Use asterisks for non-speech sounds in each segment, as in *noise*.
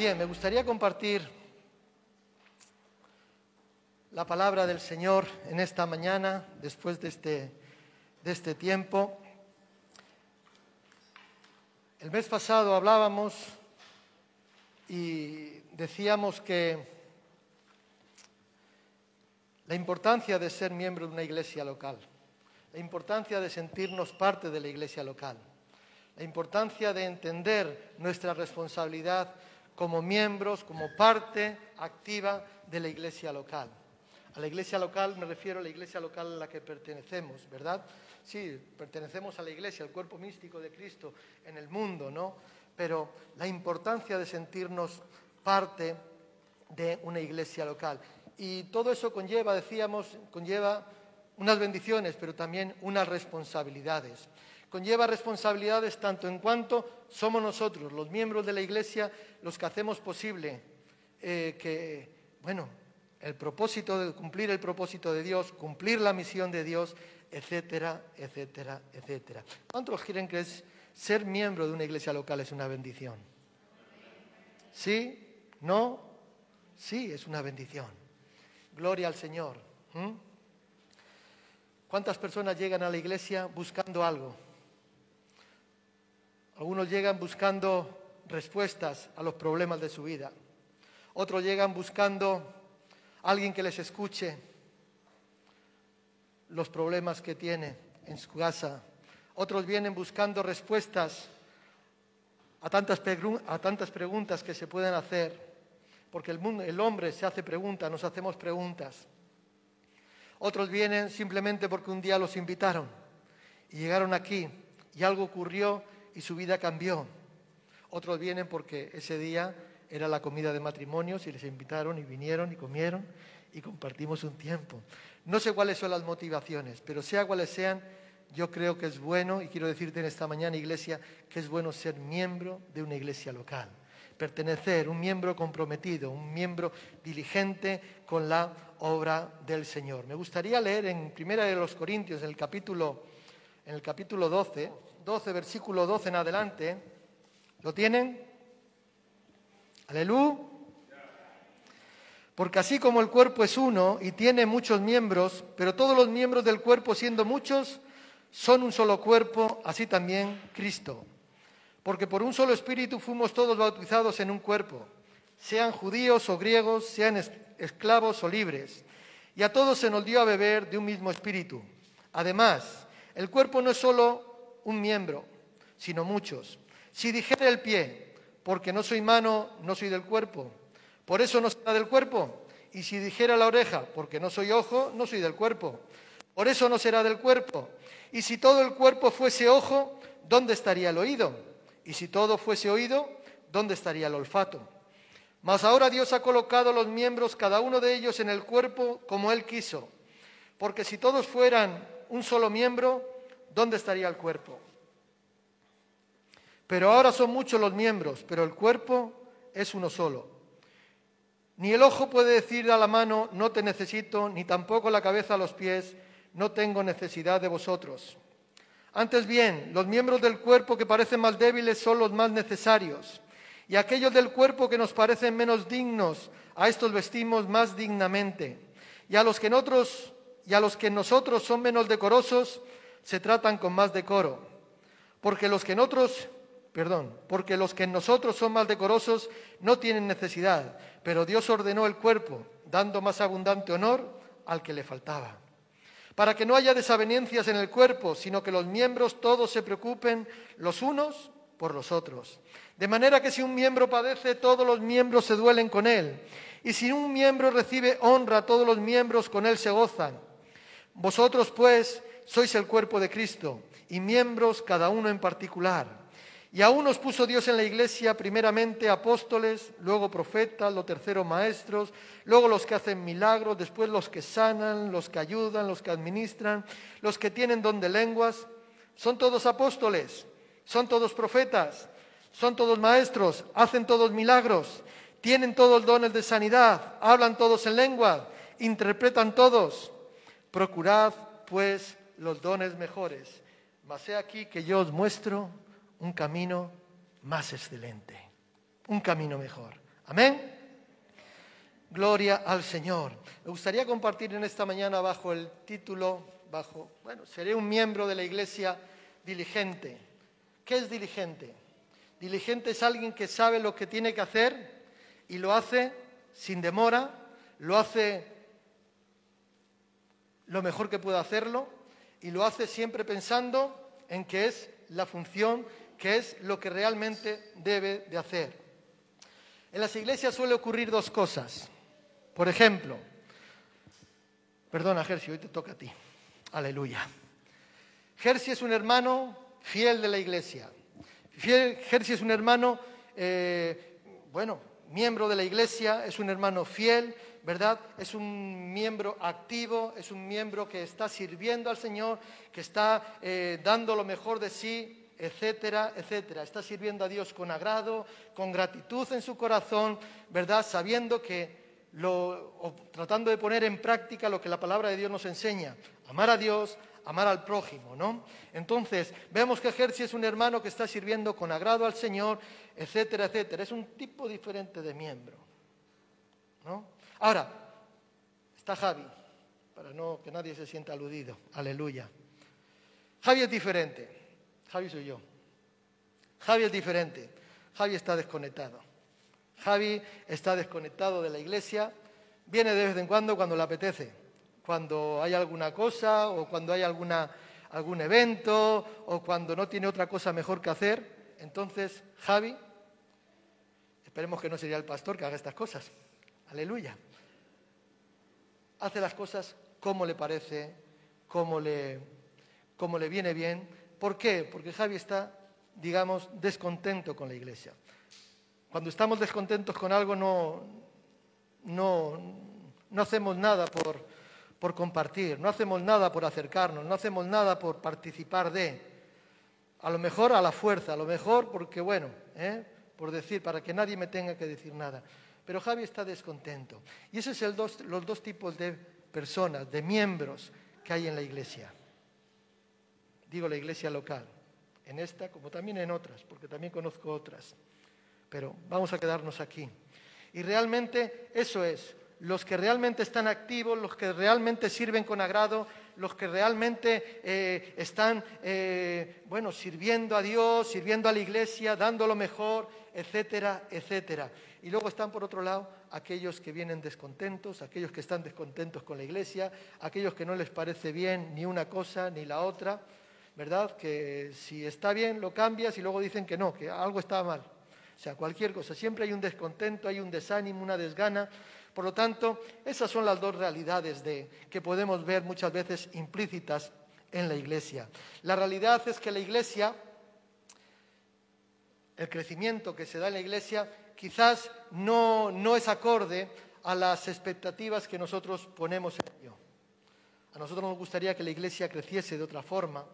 Bien, me gustaría compartir la palabra del Señor en esta mañana, después de este, de este tiempo. El mes pasado hablábamos y decíamos que la importancia de ser miembro de una iglesia local, la importancia de sentirnos parte de la iglesia local, la importancia de entender nuestra responsabilidad como miembros, como parte activa de la iglesia local. A la iglesia local me refiero a la iglesia local a la que pertenecemos, ¿verdad? Sí, pertenecemos a la iglesia, al cuerpo místico de Cristo en el mundo, ¿no? Pero la importancia de sentirnos parte de una iglesia local. Y todo eso conlleva, decíamos, conlleva unas bendiciones, pero también unas responsabilidades. Conlleva responsabilidades tanto en cuanto somos nosotros, los miembros de la iglesia, los que hacemos posible eh, que, bueno, el propósito de cumplir el propósito de Dios, cumplir la misión de Dios, etcétera, etcétera, etcétera. ¿Cuántos creen que ser miembro de una iglesia local es una bendición? ¿Sí? ¿No? Sí, es una bendición. Gloria al Señor. ¿Cuántas personas llegan a la iglesia buscando algo? Algunos llegan buscando respuestas a los problemas de su vida. Otros llegan buscando alguien que les escuche los problemas que tiene en su casa. Otros vienen buscando respuestas a tantas, preguntas que se pueden hacer, porque el, el hombre se hace preguntas, nos hacemos preguntas. Otros vienen simplemente porque un día los invitaron y llegaron aquí y algo ocurrió y su vida cambió. Otros vienen porque ese día era la comida de matrimonios y les invitaron y vinieron y comieron y compartimos un tiempo. No sé cuáles son las motivaciones, pero sea cuales sean, yo creo que es bueno, y quiero decirte en esta mañana, iglesia, que es bueno ser miembro de una iglesia local, pertenecer, un miembro comprometido, un miembro diligente con la obra del Señor. Me gustaría leer en Primera de los Corintios, en el capítulo, en el capítulo 12, 12, versículo 12 en adelante. ¿Lo tienen? Aleluya. Porque así como el cuerpo es uno y tiene muchos miembros, pero todos los miembros del cuerpo siendo muchos, son un solo cuerpo, así también Cristo. Porque por un solo espíritu fuimos todos bautizados en un cuerpo, sean judíos o griegos, sean esclavos o libres, y a todos se nos dio a beber de un mismo espíritu. Además, el cuerpo no es solo un miembro, sino muchos. Si dijera el pie, porque no soy mano, no soy del cuerpo, por eso no será del cuerpo. Y si dijera la oreja, porque no soy ojo, no soy del cuerpo. Por eso no será del cuerpo. Y si todo el cuerpo fuese ojo, ¿dónde estaría el oído? Y si todo fuese oído, ¿dónde estaría el olfato? Mas ahora Dios ha colocado los miembros, cada uno de ellos, en el cuerpo como Él quiso. Porque si todos fueran un solo miembro, ¿dónde estaría el cuerpo? Pero ahora son muchos los miembros, pero el cuerpo es uno solo. Ni el ojo puede decir a la mano, no te necesito, ni tampoco la cabeza a los pies, no tengo necesidad de vosotros. Antes bien, los miembros del cuerpo que parecen más débiles son los más necesarios, y aquellos del cuerpo que nos parecen menos dignos, a estos vestimos más dignamente. Y a los que en otros y a los que en nosotros son menos decorosos, se tratan con más decoro. Porque los que en otros, perdón, porque los que en nosotros son más decorosos no tienen necesidad, pero Dios ordenó el cuerpo, dando más abundante honor al que le faltaba. Para que no haya desavenencias en el cuerpo, sino que los miembros todos se preocupen los unos por los otros. De manera que si un miembro padece, todos los miembros se duelen con él. Y si un miembro recibe honra, todos los miembros con él se gozan. Vosotros, pues, sois el cuerpo de Cristo y miembros cada uno en particular. Y aún nos puso Dios en la iglesia primeramente apóstoles, luego profetas, lo tercero maestros, luego los que hacen milagros, después los que sanan, los que ayudan, los que administran, los que tienen don de lenguas. Son todos apóstoles, son todos profetas, son todos maestros, hacen todos milagros, tienen todos dones de sanidad, hablan todos en lengua, interpretan todos. Procurad, pues, los dones mejores. Mas he aquí que yo os muestro un camino más excelente, un camino mejor. Amén. Gloria al Señor. Me gustaría compartir en esta mañana bajo el título, bajo, bueno, seré un miembro de la iglesia diligente. ¿Qué es diligente? Diligente es alguien que sabe lo que tiene que hacer y lo hace sin demora, lo hace lo mejor que puede hacerlo y lo hace siempre pensando en que es la función, que es lo que realmente debe de hacer. En las iglesias suele ocurrir dos cosas. Por ejemplo, perdona Gersi, hoy te toca a ti. Aleluya. Gersi es un hermano fiel de la iglesia. Gersi es un hermano, eh, bueno, miembro de la iglesia, es un hermano fiel, ¿verdad? Es un miembro activo, es un miembro que está sirviendo al Señor, que está eh, dando lo mejor de sí, etcétera, etcétera. Está sirviendo a Dios con agrado, con gratitud en su corazón, ¿verdad? Sabiendo que lo, tratando de poner en práctica lo que la palabra de Dios nos enseña, amar a Dios, amar al prójimo, ¿no? Entonces, vemos que Jersey es un hermano que está sirviendo con agrado al Señor, etcétera, etcétera. Es un tipo diferente de miembro, ¿no? Ahora, está Javi, para no que nadie se sienta aludido, aleluya. Javi es diferente, Javi soy yo. Javi es diferente, Javi está desconectado. Javi está desconectado de la iglesia, viene de vez en cuando cuando le apetece, cuando hay alguna cosa o cuando hay alguna, algún evento o cuando no tiene otra cosa mejor que hacer. Entonces, Javi, esperemos que no sería el pastor que haga estas cosas. Aleluya. Hace las cosas como le parece, como le, le viene bien. ¿Por qué? Porque Javi está, digamos, descontento con la iglesia. Cuando estamos descontentos con algo no, no, no hacemos nada por, por compartir, no hacemos nada por acercarnos, no hacemos nada por participar de. A lo mejor a la fuerza, a lo mejor porque, bueno, ¿eh? por decir, para que nadie me tenga que decir nada. Pero Javi está descontento. Y esos son los dos tipos de personas, de miembros que hay en la iglesia. Digo la iglesia local, en esta como también en otras, porque también conozco otras pero vamos a quedarnos aquí. Y realmente eso es, los que realmente están activos, los que realmente sirven con agrado, los que realmente eh, están, eh, bueno, sirviendo a Dios, sirviendo a la iglesia, dando lo mejor, etcétera, etcétera. Y luego están, por otro lado, aquellos que vienen descontentos, aquellos que están descontentos con la iglesia, aquellos que no les parece bien ni una cosa ni la otra, ¿verdad? Que si está bien lo cambias y luego dicen que no, que algo está mal. O sea, cualquier cosa. Siempre hay un descontento, hay un desánimo, una desgana. Por lo tanto, esas son las dos realidades de, que podemos ver muchas veces implícitas en la iglesia. La realidad es que la iglesia, el crecimiento que se da en la iglesia, quizás no, no es acorde a las expectativas que nosotros ponemos en ello. A nosotros nos gustaría que la iglesia creciese de otra forma,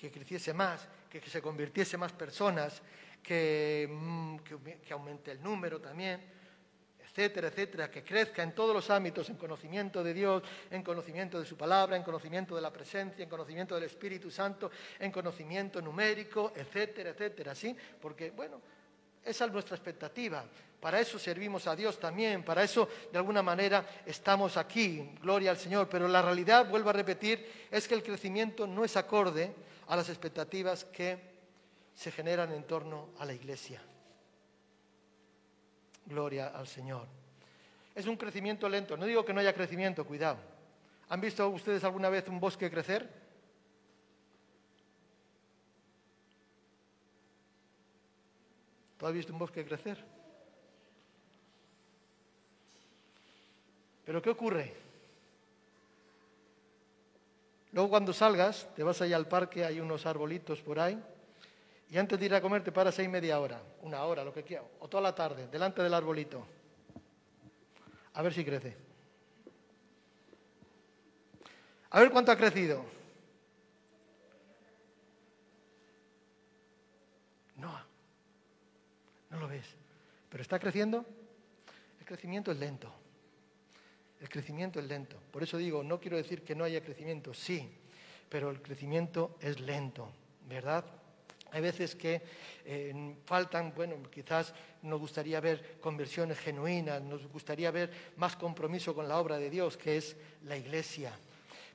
que creciese más, que se convirtiese más personas, Mm, que, aumente el número también, etcétera, etcétera, que crezca en todos los ámbitos, en conocimiento de Dios, en conocimiento de su palabra, en conocimiento de la presencia, en conocimiento del Espíritu Santo, en conocimiento numérico, etcétera, etcétera, ¿sí? Porque, bueno, esa es nuestra expectativa. Para eso servimos a Dios también, para eso de alguna manera estamos aquí, gloria al Señor. Pero la realidad, vuelvo a repetir, es que el crecimiento no es acorde a las expectativas que se generan en torno a la iglesia. Gloria al Señor. Es un crecimiento lento. No digo que no haya crecimiento, cuidado. ¿Han visto ustedes alguna vez un bosque crecer? ¿Tú has visto un bosque crecer? Pero ¿qué ocurre? Luego cuando salgas, te vas allá al parque, hay unos arbolitos por ahí, y antes de ir a comer te paras ahí media hora, una hora, lo que quieras, o toda la tarde, delante del arbolito. A ver si crece. A ver cuánto ha crecido. No, no lo ves. Pero está creciendo. El crecimiento es lento. El crecimiento es lento. Por eso digo, no quiero decir que no haya crecimiento, sí, pero el crecimiento es lento, ¿verdad? Hay veces que eh, faltan, bueno, quizás nos gustaría ver conversiones genuinas, nos gustaría ver más compromiso con la obra de Dios, que es la iglesia.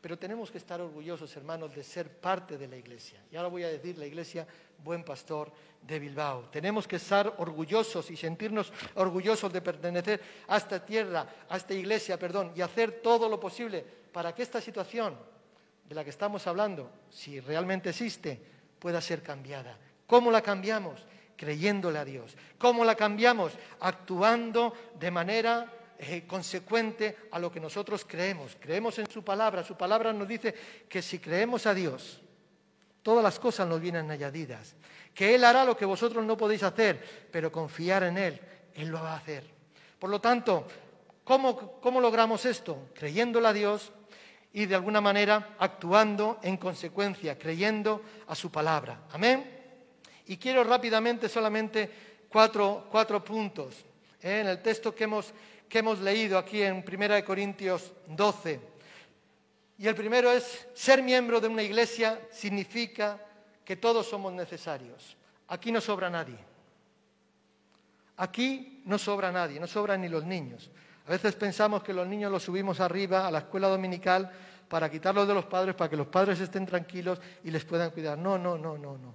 Pero tenemos que estar orgullosos, hermanos, de ser parte de la iglesia. Y ahora voy a decir la iglesia Buen Pastor de Bilbao. Tenemos que estar orgullosos y sentirnos orgullosos de pertenecer a esta tierra, a esta iglesia, perdón, y hacer todo lo posible para que esta situación de la que estamos hablando, si realmente existe, pueda ser cambiada. ¿Cómo la cambiamos? Creyéndole a Dios. ¿Cómo la cambiamos? Actuando de manera eh, consecuente a lo que nosotros creemos. Creemos en su palabra. Su palabra nos dice que si creemos a Dios, todas las cosas nos vienen añadidas. Que Él hará lo que vosotros no podéis hacer, pero confiar en Él, Él lo va a hacer. Por lo tanto, ¿cómo, cómo logramos esto? Creyéndole a Dios y de alguna manera actuando en consecuencia, creyendo a su palabra. Amén. Y quiero rápidamente solamente cuatro, cuatro puntos. ¿eh? En el texto que hemos que hemos leído aquí en 1 Corintios 12. Y el primero es, ser miembro de una iglesia significa que todos somos necesarios. Aquí no sobra nadie. Aquí no sobra nadie, no sobran ni los niños. A veces pensamos que los niños los subimos arriba a la escuela dominical para quitarlos de los padres, para que los padres estén tranquilos y les puedan cuidar. No, no, no, no, no.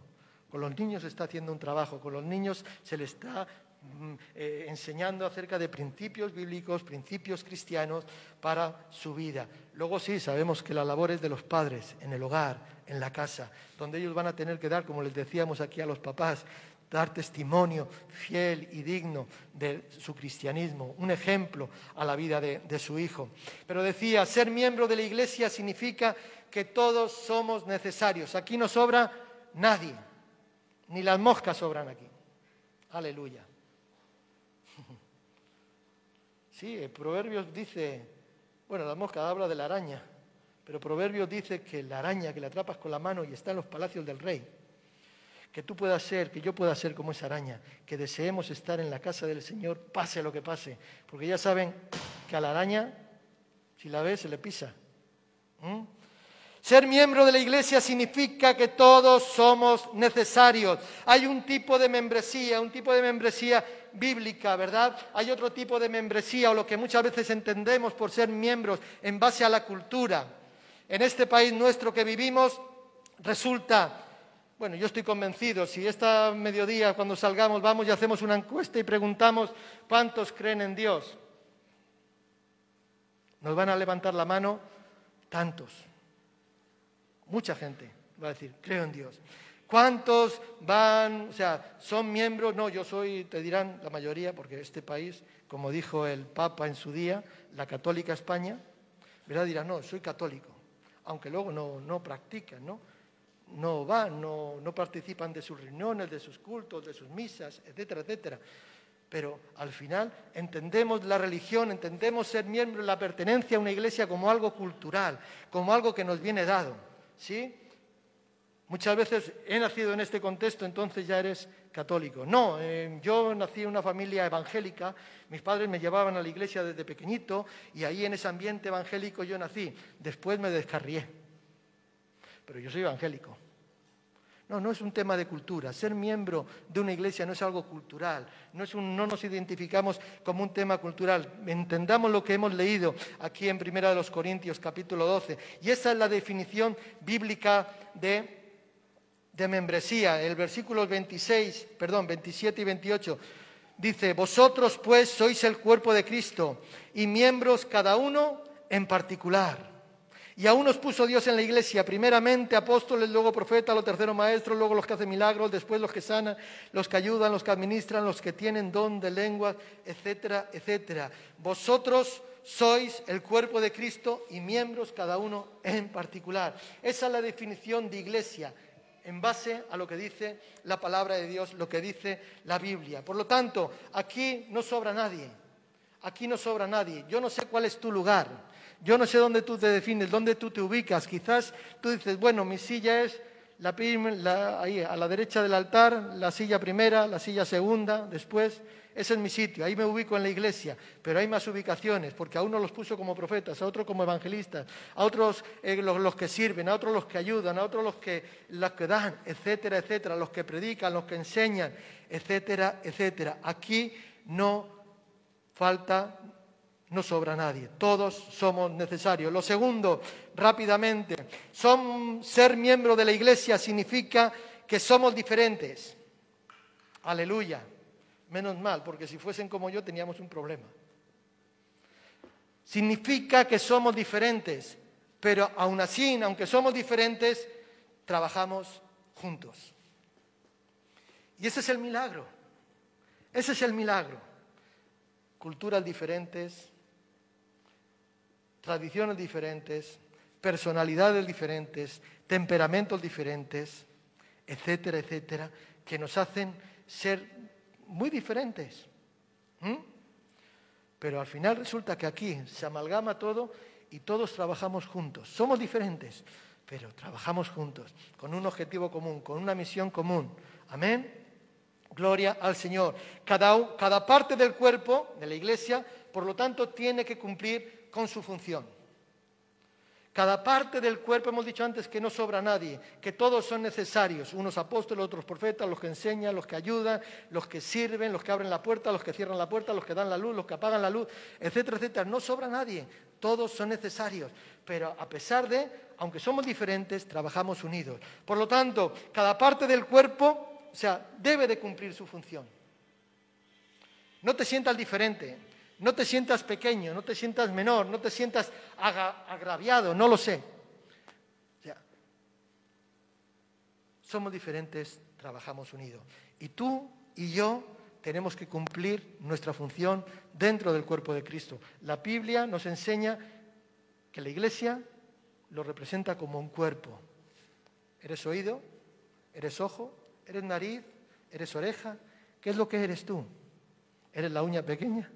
Con los niños se está haciendo un trabajo, con los niños se les está Mm, eh, enseñando acerca de principios bíblicos, principios cristianos para su vida. Luego sí, sabemos que la labor es de los padres, en el hogar, en la casa, donde ellos van a tener que dar, como les decíamos aquí a los papás, dar testimonio fiel y digno de su cristianismo, un ejemplo a la vida de, su hijo. Pero decía, ser miembro de la iglesia significa que todos somos necesarios. Aquí no sobra nadie, ni las moscas sobran aquí. Aleluya. *laughs* Sí, Proverbios dice, bueno, la mosca habla de la araña, pero Proverbios dice que la araña que la atrapas con la mano y está en los palacios del rey, que tú puedas ser, que yo pueda ser como esa araña, que deseemos estar en la casa del Señor, pase lo que pase, porque ya saben que a la araña, si la ve, se le pisa. ¿Mm? Ser miembro de la iglesia significa que todos somos necesarios. Hay un tipo de membresía, un tipo de membresía bíblica, ¿verdad? Hay otro tipo de membresía o lo que muchas veces entendemos por ser miembros en base a la cultura. En este país nuestro que vivimos resulta, bueno, yo estoy convencido, si esta mediodía cuando salgamos vamos y hacemos una encuesta y preguntamos cuántos creen en Dios, nos van a levantar la mano tantos. Mucha gente va a decir, creo en Dios. ¿Cuántos van, o sea, son miembros? No, yo soy, te dirán la mayoría, porque este país, como dijo el Papa en su día, la católica España, ¿verdad? Dirán, no, soy católico, aunque luego no, no practican, ¿no? No van, no, no participan de sus reuniones, de sus cultos, de sus misas, etcétera, etcétera. Pero al final entendemos la religión, entendemos ser miembro, la pertenencia a una iglesia como algo cultural, como algo que nos viene dado. ¿sí? Muchas veces he nacido en este contexto, entonces ya eres católico. No, eh, yo nací en una familia evangélica, mis padres me llevaban a la iglesia desde pequeñito y ahí en ese ambiente evangélico yo nací. Después me descarrié, pero yo soy evangélico. No, no es un tema de cultura. Ser miembro de una iglesia no es algo cultural. No, es un, no nos identificamos como un tema cultural. Entendamos lo que hemos leído aquí en Primera de los Corintios, capítulo 12. Y esa es la definición bíblica de, de membresía. El versículo 26, perdón, 27 y 28 dice, vosotros pues sois el cuerpo de Cristo y miembros cada uno en particular. Y aún nos puso Dios en la iglesia, primeramente apóstoles, luego profetas, los terceros maestros, luego los que hacen milagros, después los que sanan, los que ayudan, los que administran, los que tienen don de lenguas, etcétera, etcétera. Vosotros sois el cuerpo de Cristo y miembros cada uno en particular. Esa es la definición de iglesia en base a lo que dice la palabra de Dios, lo que dice la Biblia. Por lo tanto, aquí no sobra nadie. Aquí no sobra nadie. Yo no sé cuál es tu lugar. Yo no sé dónde tú te defines, dónde tú te ubicas. Quizás tú dices, bueno, mi silla es la, ahí a la derecha del altar, la silla primera, la silla segunda, después. Ese es mi sitio, ahí me ubico en la iglesia, pero hay más ubicaciones, porque a uno los puso como profetas, a otros como evangelistas, a otros eh, los, que sirven, a otros los que ayudan, a otros los que, los que dan, etcétera, etcétera, los que predican, los que enseñan, etcétera, etcétera. Aquí no falta, no sobra nadie, todos somos necesarios. Lo segundo, rápidamente, son, ser miembro de la iglesia significa que somos diferentes. Aleluya. Menos mal, porque si fuesen como yo teníamos un problema. Significa que somos diferentes, pero aún así, aunque somos diferentes, trabajamos juntos. Y ese es el milagro. Ese es el milagro. Culturas diferentes, tradiciones diferentes, personalidades diferentes, temperamentos diferentes, etcétera, etcétera, que nos hacen ser muy diferentes. Pero al final resulta que aquí se amalgama todo y todos trabajamos juntos. Somos diferentes, pero trabajamos juntos, con un objetivo común, con una misión común. Amén. Gloria al Señor. Cada, cada parte del cuerpo de la iglesia, por lo tanto, tiene que cumplir con su función. Cada parte del cuerpo, hemos dicho antes que no sobra nadie, que todos son necesarios, unos apóstoles, otros profetas, los que enseñan, los que ayudan, los que sirven, los que abren la puerta, los que cierran la puerta, los que dan la luz, los que apagan la luz, etcétera, etcétera. No sobra nadie, todos son necesarios, pero a pesar de, aunque somos diferentes, trabajamos unidos. Por lo tanto, cada parte del cuerpo, o sea, debe de cumplir su función. No te sientas diferente, no te sientas pequeño, no te sientas menor, no te sientas agraviado, no lo sé. somos diferentes, trabajamos unidos. Y tú y yo tenemos que cumplir nuestra función dentro del cuerpo de Cristo. La Biblia nos enseña que la iglesia lo representa como un cuerpo. ¿Eres oído? ¿Eres ojo? ¿Eres nariz? ¿Eres oreja? ¿Qué es lo que eres tú? ¿Eres la uña pequeña?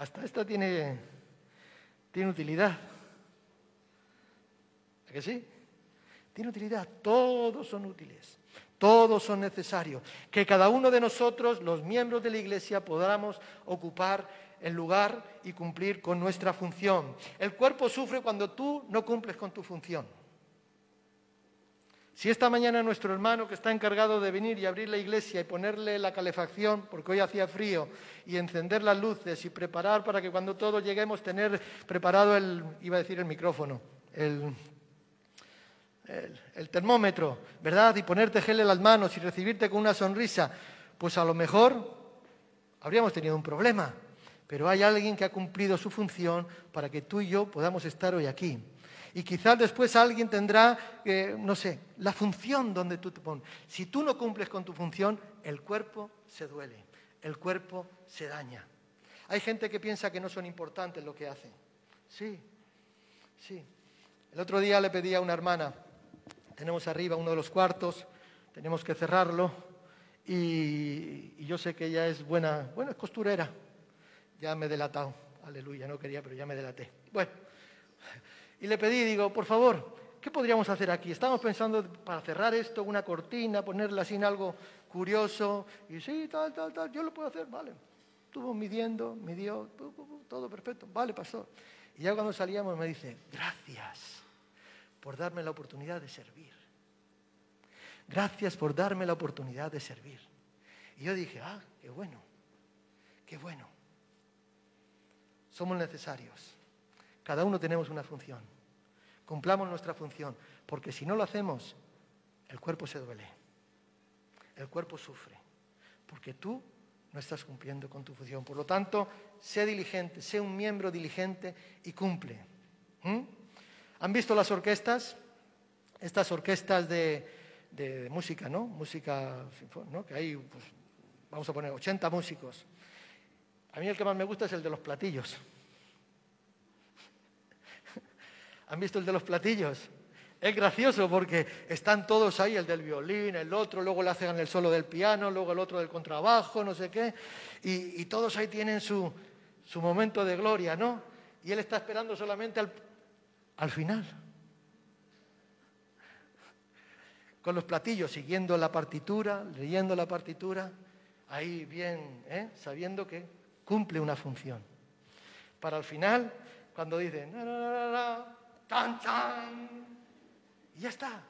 Hasta esta tiene, tiene utilidad. ¿A que sí? Tiene utilidad. Todos son útiles. Todos son necesarios. Que cada uno de nosotros, los miembros de la Iglesia, podamos ocupar el lugar y cumplir con nuestra función. El cuerpo sufre cuando tú no cumples con tu función. Si esta mañana nuestro hermano que está encargado de venir y abrir la iglesia y ponerle la calefacción, porque hoy hacía frío, y encender las luces y preparar para que cuando todos lleguemos tener preparado el, iba a decir el micrófono, el, el, termómetro, ¿verdad? Y ponerte gel en las manos y recibirte con una sonrisa, pues a lo mejor habríamos tenido un problema. Pero hay alguien que ha cumplido su función para que tú y yo podamos estar hoy aquí. Y quizás después alguien tendrá, eh, no sé, la función donde tú te pones. Si tú no cumples con tu función, el cuerpo se duele, el cuerpo se daña. Hay gente que piensa que no son importantes lo que hacen. Sí, sí. El otro día le pedí a una hermana, tenemos arriba uno de los cuartos, tenemos que cerrarlo, y, y yo sé que ella es buena, buena costurera. Ya me he delatado, aleluya, no quería, pero ya me delaté. Bueno, y le pedí, digo, por favor, ¿qué podríamos hacer aquí? Estamos pensando para cerrar esto, una cortina, ponerla así en algo curioso. Y sí, tal, tal, tal, yo lo puedo hacer, vale. Estuvo midiendo, midió, todo perfecto, vale, pastor. Y ya cuando salíamos me dice, gracias por darme la oportunidad de servir. Gracias por darme la oportunidad de servir. Y yo dije, ah, qué bueno, qué bueno. Somos necesarios. Cada uno tenemos una función. Cumplamos nuestra función, porque si no lo hacemos, el cuerpo se duele, el cuerpo sufre, porque tú no estás cumpliendo con tu función. Por lo tanto, sé diligente, sé un miembro diligente y cumple. ¿Mm? ¿Han visto las orquestas? Estas orquestas de, música, ¿no? Música, ¿no? Que hay, pues, vamos a poner, 80 músicos. A mí el que más me gusta es el de los platillos. ¿Han visto el de los platillos? Es gracioso porque están todos ahí, el del violín, el otro, luego le hacen el solo del piano, luego el otro del contrabajo, no sé qué, y, todos ahí tienen su, momento de gloria, ¿no? Y él está esperando solamente al, al final. con los platillos, siguiendo la partitura, leyendo la partitura, ahí bien, ¿eh? sabiendo que cumple una función. Para al final, cuando dice, tan, tan, y ya está.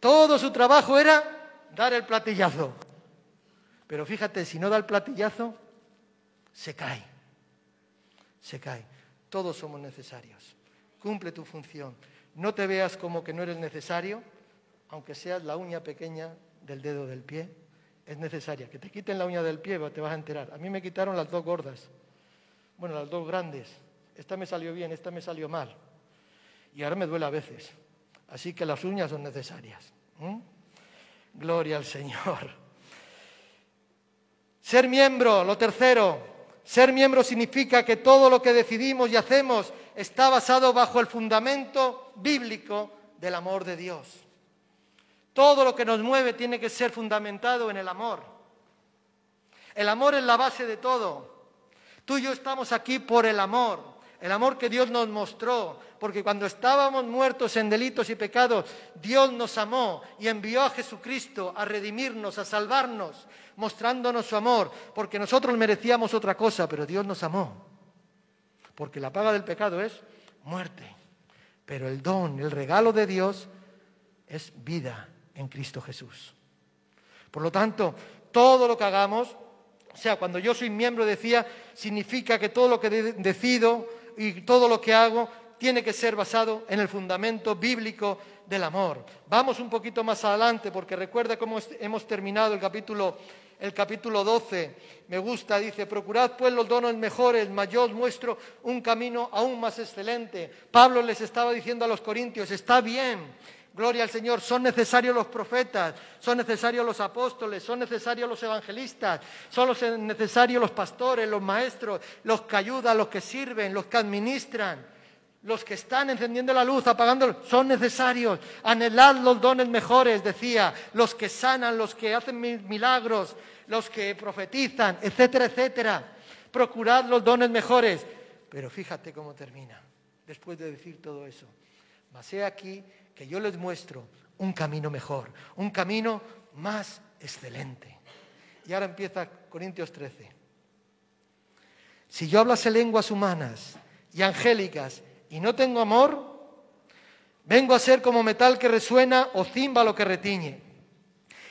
Todo su trabajo era dar el platillazo. Pero fíjate, si no da el platillazo, se cae. Se cae. Todos somos necesarios. Cumple tu función. No te veas como que no eres necesario, aunque seas la uña pequeña del dedo del pie. Es necesaria. Que te quiten la uña del pie, te vas a enterar. A mí me quitaron las dos gordas. Bueno, las dos grandes. Esta me salió bien, esta me salió mal. Y ahora me duele a veces. Así que las uñas son necesarias. Gloria al Señor. Ser miembro, lo tercero, ser miembro significa que todo lo que decidimos y hacemos está basado bajo el fundamento bíblico del amor de Dios. Todo lo que nos mueve tiene que ser fundamentado en el amor. El amor es la base de todo. Tú y yo estamos aquí por el amor, el amor que Dios nos mostró, porque cuando estábamos muertos en delitos y pecados, Dios nos amó y envió a Jesucristo a redimirnos, a salvarnos mostrándonos su amor, porque nosotros merecíamos otra cosa, pero Dios nos amó. Porque la paga del pecado es muerte, pero el don, el regalo de Dios es vida en Cristo Jesús. Por lo tanto, todo lo que hagamos, o sea, cuando yo soy miembro, decía, significa que todo lo que decido y todo lo que hago tiene que ser basado en el fundamento bíblico del amor. Vamos un poquito más adelante porque recuerda cómo hemos terminado el capítulo el capítulo 12. Me gusta, dice, procurad pues los dones mejores, yo os muestro un camino aún más excelente. Pablo les estaba diciendo a los corintios, está bien, gloria al Señor, son necesarios los profetas, son necesarios los apóstoles, son necesarios los evangelistas, son necesarios los pastores, los maestros, los que ayudan, los que sirven, los que administran los que están encendiendo la luz, apagando, son necesarios. Anhelad los dones mejores, decía, los que sanan, los que hacen milagros, los que profetizan, etcétera, etcétera. Procurad los dones mejores. Pero fíjate cómo termina, después de decir todo eso. Mas he aquí que yo les muestro un camino mejor, un camino más excelente. Y ahora empieza Corintios 13. Si yo hablase lenguas humanas y angélicas y no tengo amor, vengo a ser como metal que resuena o címbalo que retiñe.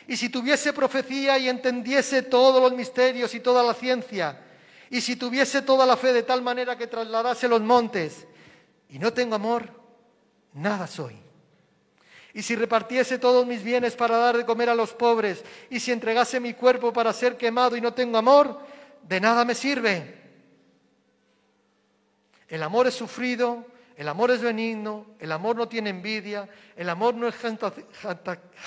Y si tuviese profecía y entendiese todos los misterios y toda la ciencia, y si tuviese toda la fe de tal manera que trasladase los montes, y no tengo amor, nada soy. Y si repartiese todos mis bienes para dar de comer a los pobres, y si entregase mi cuerpo para ser quemado y no tengo amor, de nada me sirve. El amor es sufrido, el amor es benigno, el amor no tiene envidia, el amor no es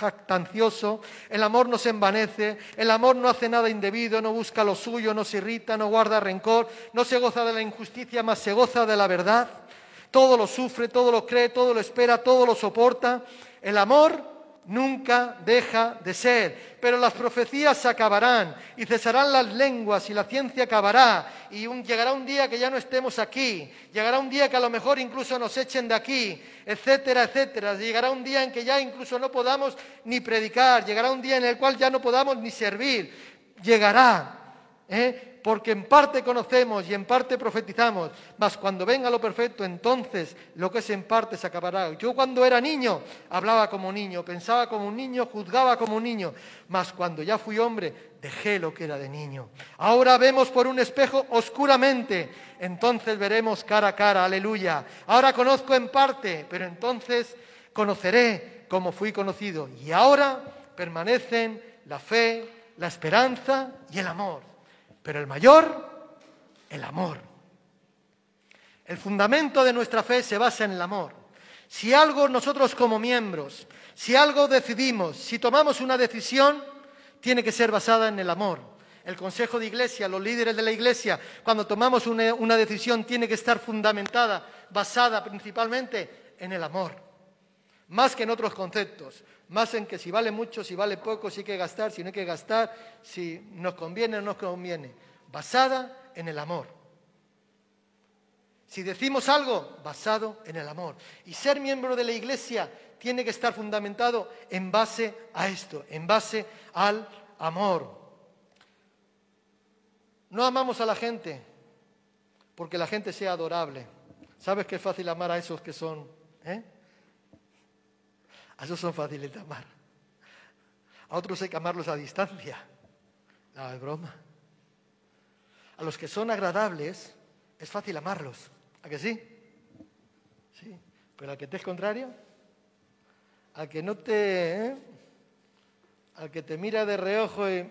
jactancioso, el amor no se envanece, el amor no hace nada indebido, no busca lo suyo, no se irrita, no guarda rencor, no se goza de la injusticia, más se goza de la verdad. Todo lo sufre, todo lo cree, todo lo espera, todo lo soporta. El amor nunca deja de ser. Pero las profecías se acabarán y cesarán las lenguas y la ciencia acabará y llegará un día que ya no estemos aquí, llegará un día que a lo mejor incluso nos echen de aquí, etcétera, etcétera. Llegará un día en que ya incluso no podamos ni predicar, llegará un día en el cual ya no podamos ni servir. Llegará. ¿eh? Porque en parte conocemos y en parte profetizamos, mas cuando venga lo perfecto, entonces lo que es en parte se acabará. Yo cuando era niño hablaba como niño, pensaba como un niño, juzgaba como un niño, mas cuando ya fui hombre dejé lo que era de niño. Ahora vemos por un espejo oscuramente, entonces veremos cara a cara, aleluya. Ahora conozco en parte, pero entonces conoceré como fui conocido. Y ahora permanecen la fe, la esperanza y el amor. Pero el mayor, el amor. El fundamento de nuestra fe se basa en el amor. Si algo nosotros como miembros, si algo decidimos, si tomamos una decisión, tiene que ser basada en el amor. El Consejo de Iglesia, los líderes de la Iglesia, cuando tomamos una, una decisión, tiene que estar fundamentada, basada principalmente en el amor, más que en otros conceptos más en que si vale mucho, si vale poco, si hay que gastar, si no hay que gastar, si nos conviene o no nos conviene, basada en el amor. Si decimos algo, basado en el amor. Y ser miembro de la iglesia tiene que estar fundamentado en base a esto, en base al amor. No amamos a la gente porque la gente sea adorable. ¿Sabes que es fácil amar a esos que son? Eh? A esos son fáciles de amar. A otros hay que amarlos a distancia. No, es broma. A los que son agradables es fácil amarlos. ¿A que sí? Sí. Pero al que te es contrario, al que no te. ¿eh? Al que te mira de reojo y.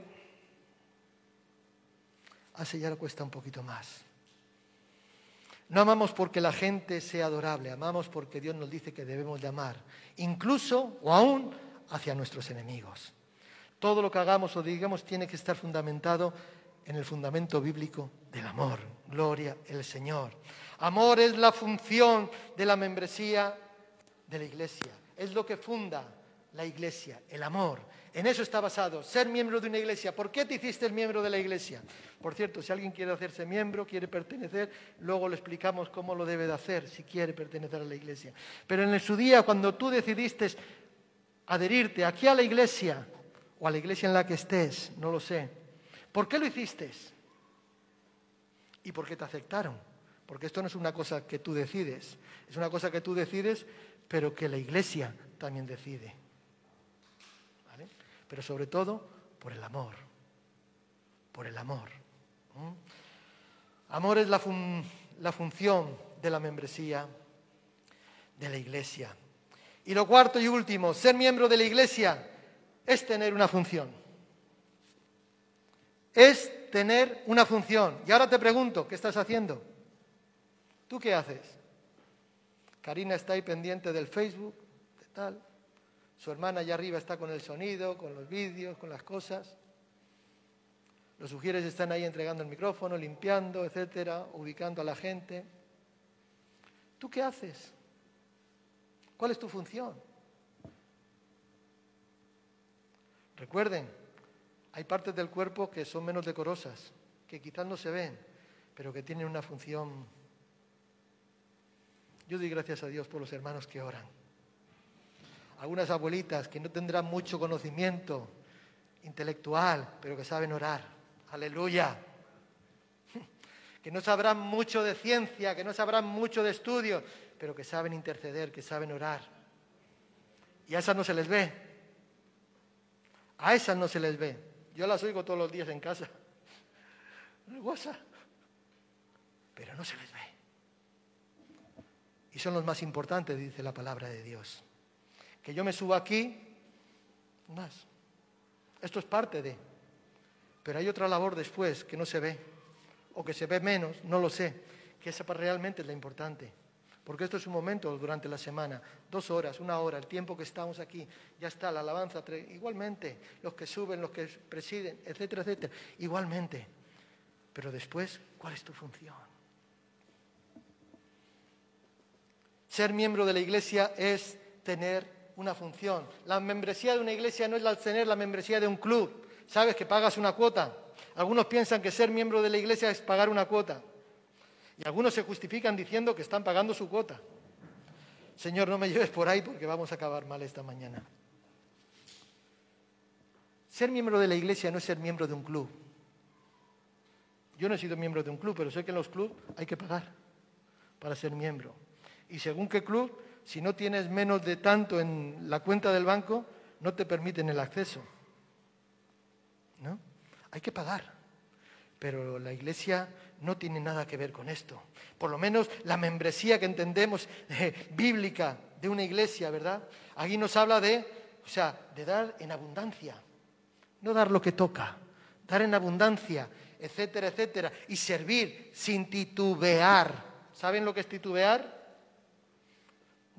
Así ya le cuesta un poquito más. No amamos porque la gente sea adorable, amamos porque Dios nos dice que debemos de amar, incluso o aún hacia nuestros enemigos. Todo lo que hagamos o digamos tiene que estar fundamentado en el fundamento bíblico del amor. Gloria al Señor. Amor es la función de la membresía de la iglesia. Es lo que funda la iglesia, el amor. En eso está basado, ser miembro de una iglesia. ¿Por qué te hiciste miembro de la iglesia? Por cierto, si alguien quiere hacerse miembro, quiere pertenecer, luego le explicamos cómo lo debe de hacer si quiere pertenecer a la iglesia. Pero en su día, cuando tú decidiste adherirte aquí a la iglesia o a la iglesia en la que estés, no lo sé, ¿por qué lo hiciste? ¿Y por qué te aceptaron? Porque esto no es una cosa que tú decides, es una cosa que tú decides, pero que la iglesia también decide pero sobre todo por el amor, por el amor. Amor es la, la función de la membresía de la iglesia. Y lo cuarto y último, ser miembro de la iglesia es tener una función. Es tener una función. Y ahora te pregunto, ¿qué estás haciendo? ¿Tú qué haces? Karina está ahí pendiente del Facebook, de tal. Su hermana allá arriba está con el sonido, con los vídeos, con las cosas. Los sugieres están ahí entregando el micrófono, limpiando, etcétera, ubicando a la gente. ¿Tú qué haces? ¿Cuál es tu función? Recuerden, hay partes del cuerpo que son menos decorosas, que quizás no se ven, pero que tienen una función. Yo doy gracias a Dios por los hermanos que oran algunas abuelitas que no tendrán mucho conocimiento intelectual, pero que saben orar. Aleluya. *laughs* Que no sabrán mucho de ciencia, que no sabrán mucho de estudio, pero que saben interceder, que saben orar. Y a esas no se les ve. A esas no se les ve. Yo las oigo todos los días en casa. *laughs* Pero no se les ve. Y son los más importantes, dice la palabra de Dios que yo me suba aquí, más. Esto es parte de. Pero hay otra labor después que no se ve, o que se ve menos, no lo sé, que esa realmente es la importante. Porque esto es un momento durante la semana, dos horas, una hora, el tiempo que estamos aquí, ya está la alabanza, igualmente, los que suben, los que presiden, etcétera, etcétera, igualmente. Pero después, ¿cuál es tu función? Ser miembro de la iglesia es tener una función. La membresía de una iglesia no es la tener la membresía de un club. Sabes que pagas una cuota. Algunos piensan que ser miembro de la iglesia es pagar una cuota. Y algunos se justifican diciendo que están pagando su cuota. Señor, no me lleves por ahí porque vamos a acabar mal esta mañana. Ser miembro de la iglesia no es ser miembro de un club. Yo no he sido miembro de un club, pero sé que en los clubes hay que pagar para ser miembro. Y según qué club, si no tienes menos de tanto en la cuenta del banco, no te permiten el acceso. ¿No? Hay que pagar. Pero la iglesia no tiene nada que ver con esto. Por lo menos la membresía que entendemos eh, bíblica de una iglesia, ¿verdad? Aquí nos habla de, o sea, de dar en abundancia. No dar lo que toca, dar en abundancia, etcétera, etcétera. Y servir sin titubear. ¿Saben lo que es titubear?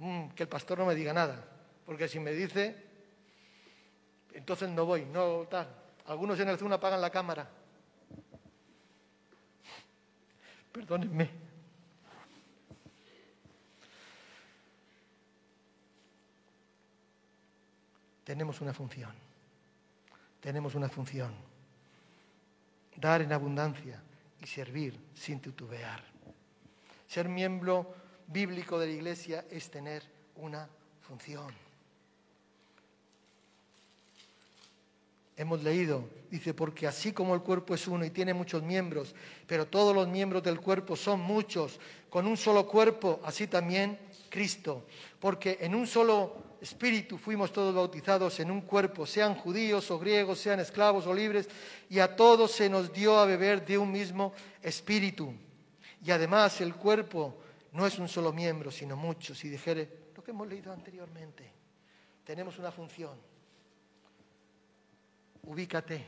Mm, que el pastor no me diga nada, porque si me dice, entonces no voy, no tal. Algunos en el Zoom apagan la cámara. Perdónenme. Tenemos una función. Tenemos una función. Dar en abundancia y servir sin titubear. Ser miembro bíblico de la iglesia es tener una función. Hemos leído, dice, porque así como el cuerpo es uno y tiene muchos miembros, pero todos los miembros del cuerpo son muchos, con un solo cuerpo, así también Cristo. Porque en un solo espíritu fuimos todos bautizados en un cuerpo, sean judíos o griegos, sean esclavos o libres, y a todos se nos dio a beber de un mismo espíritu. Y además el cuerpo no es un solo miembro, sino muchos. Y dijere lo que hemos leído anteriormente, tenemos una función ubícate,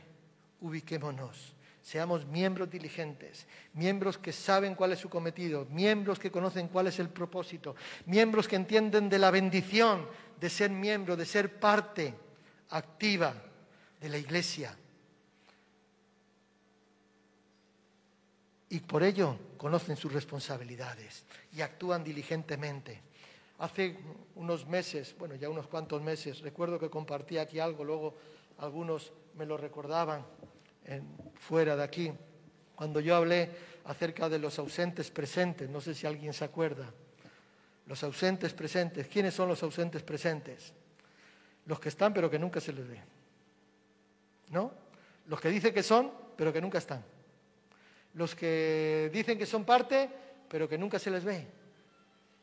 ubiquémonos. Seamos miembros diligentes, miembros que saben cuál es su cometido, miembros que conocen cuál es el propósito, miembros que entienden de la bendición de ser miembro, de ser parte activa de la iglesia. Y por ello conocen sus responsabilidades y actúan diligentemente. Hace unos meses, bueno, ya unos cuantos meses, recuerdo que compartí aquí algo, luego algunos me lo recordaban fuera de aquí, cuando yo hablé acerca de los ausentes presentes, no sé si alguien se acuerda, los ausentes presentes, ¿quiénes son los ausentes presentes? Los que están pero que nunca se les ve, ¿no? Los que dicen que son pero que nunca están, los que dicen que son parte pero que nunca se les ve.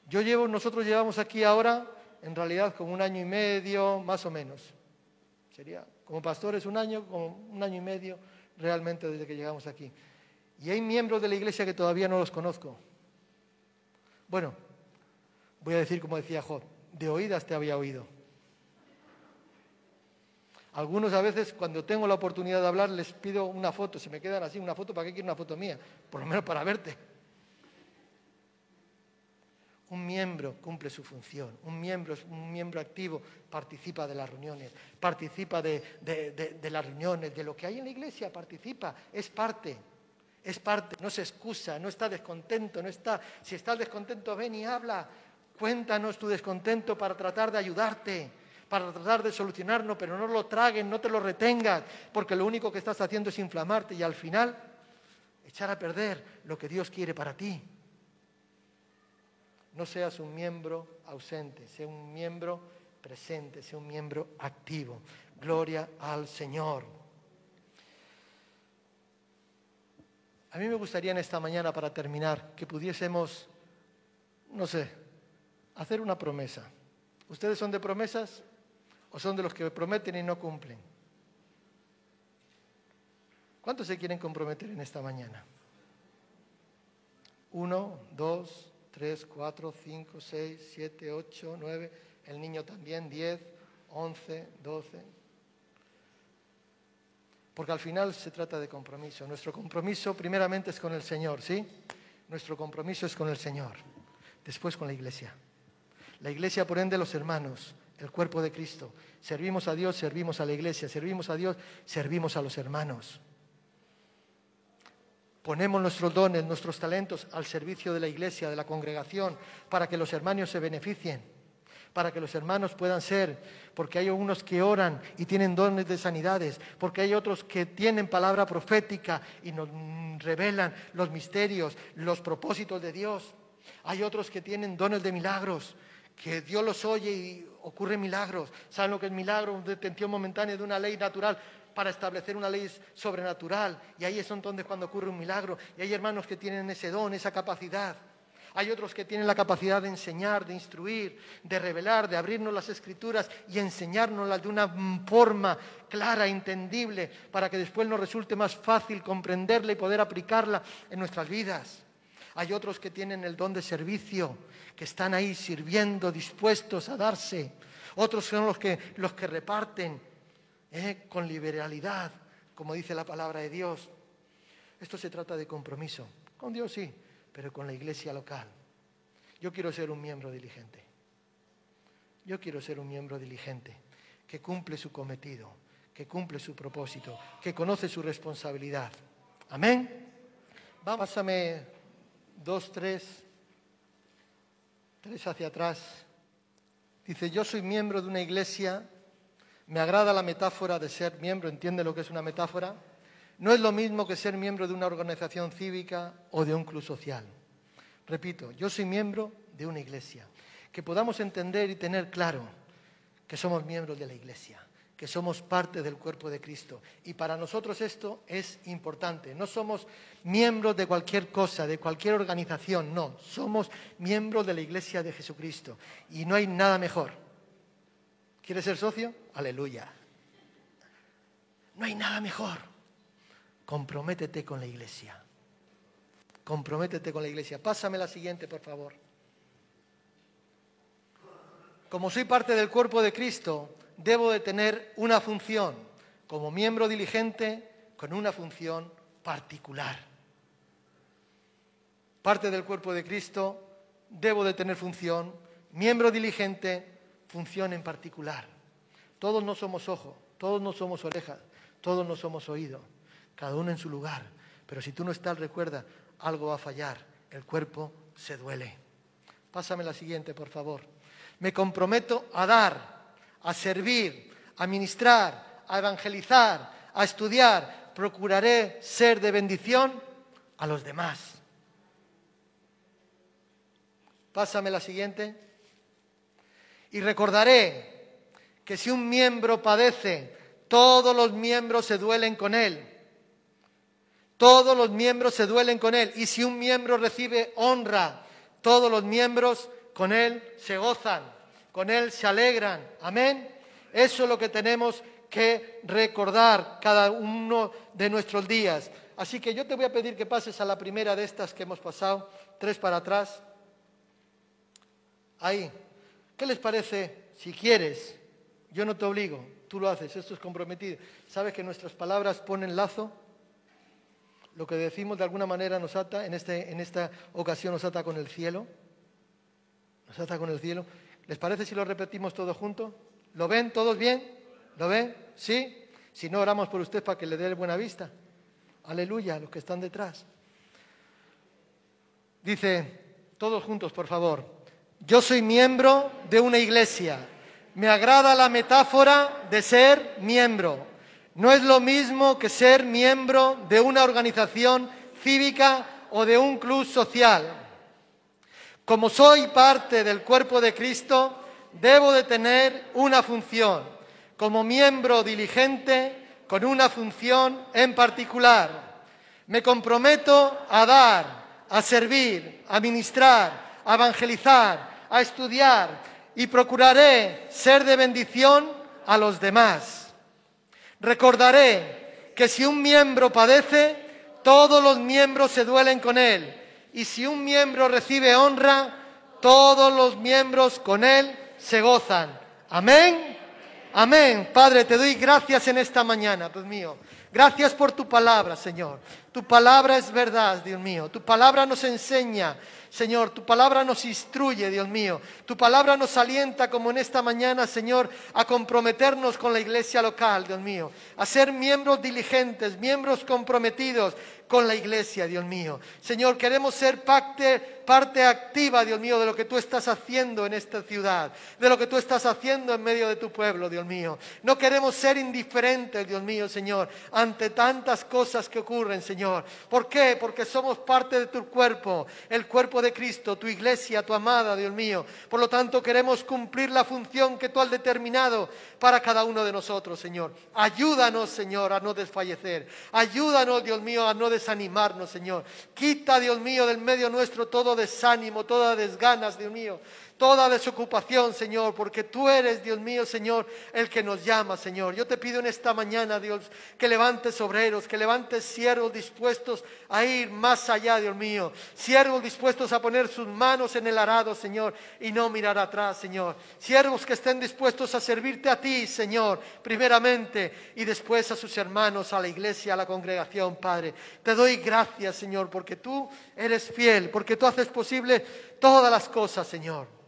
Yo llevo, nosotros llevamos aquí ahora, en realidad, como un año y medio, más o menos. Sería como pastores un año, como un año y medio realmente desde que llegamos aquí. Y hay miembros de la iglesia que todavía no los conozco. Bueno, voy a decir como decía Job, de oídas te había oído. Algunos a veces cuando tengo la oportunidad de hablar les pido una foto, se me quedan así, una foto, ¿para qué quiero una foto mía? Por lo menos para verte. Un miembro cumple su función, un miembro un miembro activo, participa de las reuniones, participa de, las reuniones, de lo que hay en la iglesia, participa, es parte, es parte, no se excusa, no está descontento, no está, si estás descontento, ven y habla, cuéntanos tu descontento para tratar de ayudarte, para tratar de solucionarlo, pero no lo traguen, no te lo retengas, porque lo único que estás haciendo es inflamarte y al final echar a perder lo que Dios quiere para ti. No seas un miembro ausente, sea un miembro presente, sea un miembro activo. Gloria al Señor. A mí me gustaría en esta mañana, para terminar, que pudiésemos, no sé, hacer una promesa. ¿Ustedes son de promesas o son de los que prometen y no cumplen? ¿Cuántos se quieren comprometer en esta mañana? Uno, dos, 3, 4, 5, 6, 7, 8, 9, el niño también 10, 11, 12. Porque al final se trata de compromiso. Nuestro compromiso primeramente es con el Señor, ¿sí? Nuestro compromiso es con el Señor, después con la iglesia. La iglesia, por ende, los hermanos, el cuerpo de Cristo. Servimos a Dios, servimos a la iglesia, servimos a Dios, servimos a los hermanos. Ponemos nuestros dones, nuestros talentos al servicio de la iglesia, de la congregación, para que los hermanos se beneficien, para que los hermanos puedan ser, porque hay unos que oran y tienen dones de sanidades, porque hay otros que tienen palabra profética y nos revelan los misterios, los propósitos de Dios. Hay otros que tienen dones de milagros, que Dios los oye y ocurren milagros. ¿Saben lo que es milagro? Una detención momentánea de una ley natural para establecer una ley sobrenatural. Y ahí es donde cuando ocurre un milagro. Y hay hermanos que tienen ese don, esa capacidad. Hay otros que tienen la capacidad de enseñar, de instruir, de revelar, de abrirnos las escrituras y enseñárnoslas de una forma clara, entendible, para que después nos resulte más fácil comprenderla y poder aplicarla en nuestras vidas. Hay otros que tienen el don de servicio, que están ahí sirviendo, dispuestos a darse. Otros son los que, los que reparten, ¿eh? con liberalidad, como dice la palabra de Dios. Esto se trata de compromiso. Con Dios sí, pero con la iglesia local. Yo quiero ser un miembro diligente. Yo quiero ser un miembro diligente que cumple su cometido, que cumple su propósito, que conoce su responsabilidad. Amén. Pásame dos, tres, tres hacia atrás. Dice, yo soy miembro de una iglesia me agrada la metáfora de ser miembro, ¿entiende lo que es una metáfora? No es lo mismo que ser miembro de una organización cívica o de un club social. repito, yo soy miembro de una iglesia. Que podamos entender y tener claro que somos miembros de la iglesia que somos parte del cuerpo de Cristo. Y para nosotros esto es importante. No somos miembros de cualquier cosa, de cualquier organización, no. Somos miembros de la Iglesia de Jesucristo. Y no hay nada mejor. ¿Quieres ser socio? Aleluya. No hay nada mejor. Comprométete con la Iglesia. Comprométete con la Iglesia. Pásame la siguiente, por favor. Como soy parte del cuerpo de Cristo, debo de tener una función como miembro diligente con una función particular. Parte del cuerpo de Cristo, debo de tener función, miembro diligente, función en particular. Todos no somos ojo, todos no somos oreja, todos no somos oído, cada uno en su lugar. Pero si tú no estás, recuerda, algo va a fallar, el cuerpo se duele. Pásame la siguiente, por favor. Me comprometo a dar a servir, a ministrar, a evangelizar, a estudiar. Procuraré ser de bendición a los demás. Pásame la siguiente. Y recordaré que si un miembro padece, todos los miembros se duelen con él. Todos los miembros se duelen con él. Y si un miembro recibe honra, todos los miembros con él se gozan con Él se alegran. Amén. Eso es lo que tenemos que recordar cada uno de nuestros días. Así que yo te voy a pedir que pases a la primera de estas que hemos pasado, tres para atrás. Ahí. ¿Qué les parece? Si quieres, yo no te obligo, tú lo haces, esto es comprometido. ¿Sabes que nuestras palabras ponen lazo? Lo que decimos de alguna manera nos ata, en, este, en esta ocasión nos ata con el cielo. Nos ata con el cielo. ¿Les parece si lo repetimos todos juntos? ¿Lo ven todos bien? ¿Lo ven? ¿Sí? Si no, oramos por usted para que le dé buena vista. Aleluya, los que están detrás. Dice, todos juntos, por favor. Yo soy miembro de una iglesia. Me agrada la metáfora de ser miembro. No es lo mismo que ser miembro de una organización cívica o de un club social. Como soy parte del cuerpo de Cristo, debo de tener una función, como miembro diligente, con una función en particular. Me comprometo a dar, a servir, a ministrar, a evangelizar, a estudiar y procuraré ser de bendición a los demás. Recordaré que si un miembro padece, todos los miembros se duelen con él y si un miembro recibe honra, todos los miembros con él se gozan. Amén. Amén. Padre, te doy gracias en esta mañana, Dios mío. Gracias por tu palabra, Señor. Tu palabra es verdad, Dios mío. Tu palabra nos enseña Señor, tu palabra nos instruye, Dios mío. Tu palabra nos alienta como en esta mañana, Señor, a comprometernos con la iglesia local, Dios mío. A ser miembros diligentes, miembros comprometidos con la iglesia, Dios mío. Señor, queremos ser parte, activa, Dios mío, de lo que tú estás haciendo en esta ciudad, de lo que tú estás haciendo en medio de tu pueblo, Dios mío. No queremos ser indiferentes, Dios mío, Señor, ante tantas cosas que ocurren, Señor. ¿Por qué? Porque somos parte de tu cuerpo, el cuerpo de Cristo, tu iglesia, tu amada, Dios mío. Por lo tanto, queremos cumplir la función que tú has determinado para cada uno de nosotros, Señor. Ayúdanos, Señor, a no desfallecer. Ayúdanos, Dios mío, a no desanimarnos, Señor. Quita, Dios mío, del medio nuestro todo desánimo, todas desganas, Dios mío toda desocupación, Señor, porque tú eres, Dios mío, Señor, el que nos llama, Señor. Yo te pido en esta mañana, Dios, que levantes obreros, que levantes siervos dispuestos a ir más allá, Dios mío. Siervos dispuestos a poner sus manos en el arado, Señor, y no mirar atrás, Señor. Siervos que estén dispuestos a servirte a ti, Señor, primeramente, y después a sus hermanos, a la iglesia, a la congregación, Padre. Te doy gracias, Señor, porque tú eres fiel, porque tú haces posible todas las cosas, Señor.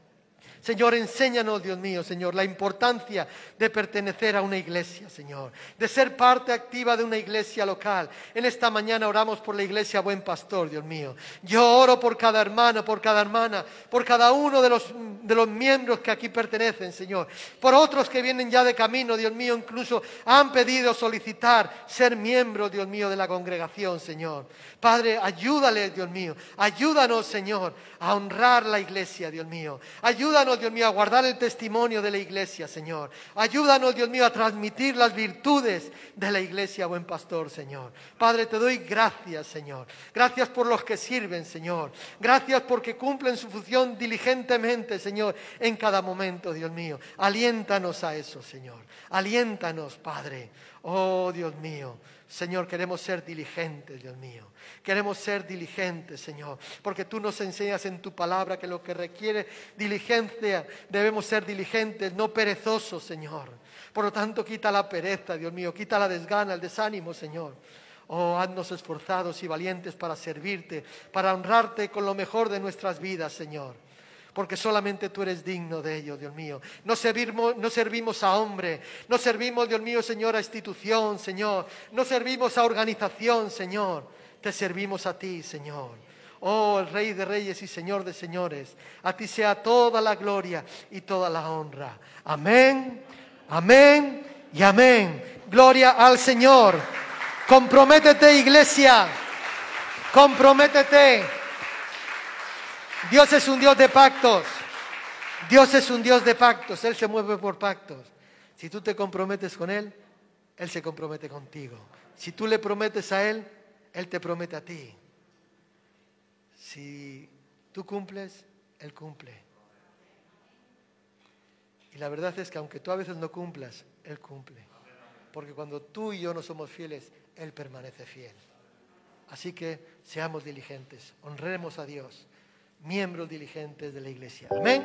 Señor, enséñanos, Dios mío, Señor, la importancia de pertenecer a una iglesia, Señor, de ser parte activa de una iglesia local. En esta mañana oramos por la iglesia Buen Pastor, Dios mío. Yo oro por cada hermano, por cada hermana, por cada uno de los, de los miembros que aquí pertenecen, Señor. Por otros que vienen ya de camino, Dios mío, incluso han pedido solicitar ser miembros, Dios mío, de la congregación, Señor. Padre, ayúdale, Dios mío. Ayúdanos, Señor, a honrar la iglesia, Dios mío. Dios mío, a guardar el testimonio de la iglesia, Señor. Ayúdanos, Dios mío, a transmitir las virtudes de la iglesia, buen pastor, Señor. Padre, te doy gracias, Señor. Gracias por los que sirven, Señor. Gracias porque cumplen su función diligentemente, Señor, en cada momento, Dios mío. Aliéntanos a eso, Señor. Aliéntanos, Padre. Oh, Dios mío. Señor, queremos ser diligentes, Dios mío. Queremos ser diligentes, Señor, porque tú nos enseñas en tu palabra que lo que requiere diligencia debemos ser diligentes, no perezosos, Señor. Por lo tanto, quita la pereza, Dios mío, quita la desgana, el desánimo, Señor. Oh, haznos esforzados y valientes para servirte, para honrarte con lo mejor de nuestras vidas, Señor porque solamente tú eres digno de ello, Dios mío. No servimos, no servimos a hombre, no servimos, Dios mío, Señor, a institución, Señor. No servimos a organización, Señor. Te servimos a ti, Señor. Oh, el Rey de Reyes y Señor de Señores. A ti sea toda la gloria y toda la honra. Amén, amén y amén. Gloria al Señor. Comprométete, iglesia. Comprométete. Dios es un Dios de pactos. Dios es un Dios de pactos. Él se mueve por pactos. Si tú te comprometes con Él, Él se compromete contigo. Si tú le prometes a Él, Él te promete a ti. Si tú cumples, Él cumple. Y la verdad es que aunque tú a veces no cumplas, Él cumple. Porque cuando tú y yo no somos fieles, Él permanece fiel. Así que seamos diligentes, honremos a Dios miembros diligentes de la iglesia. Amén.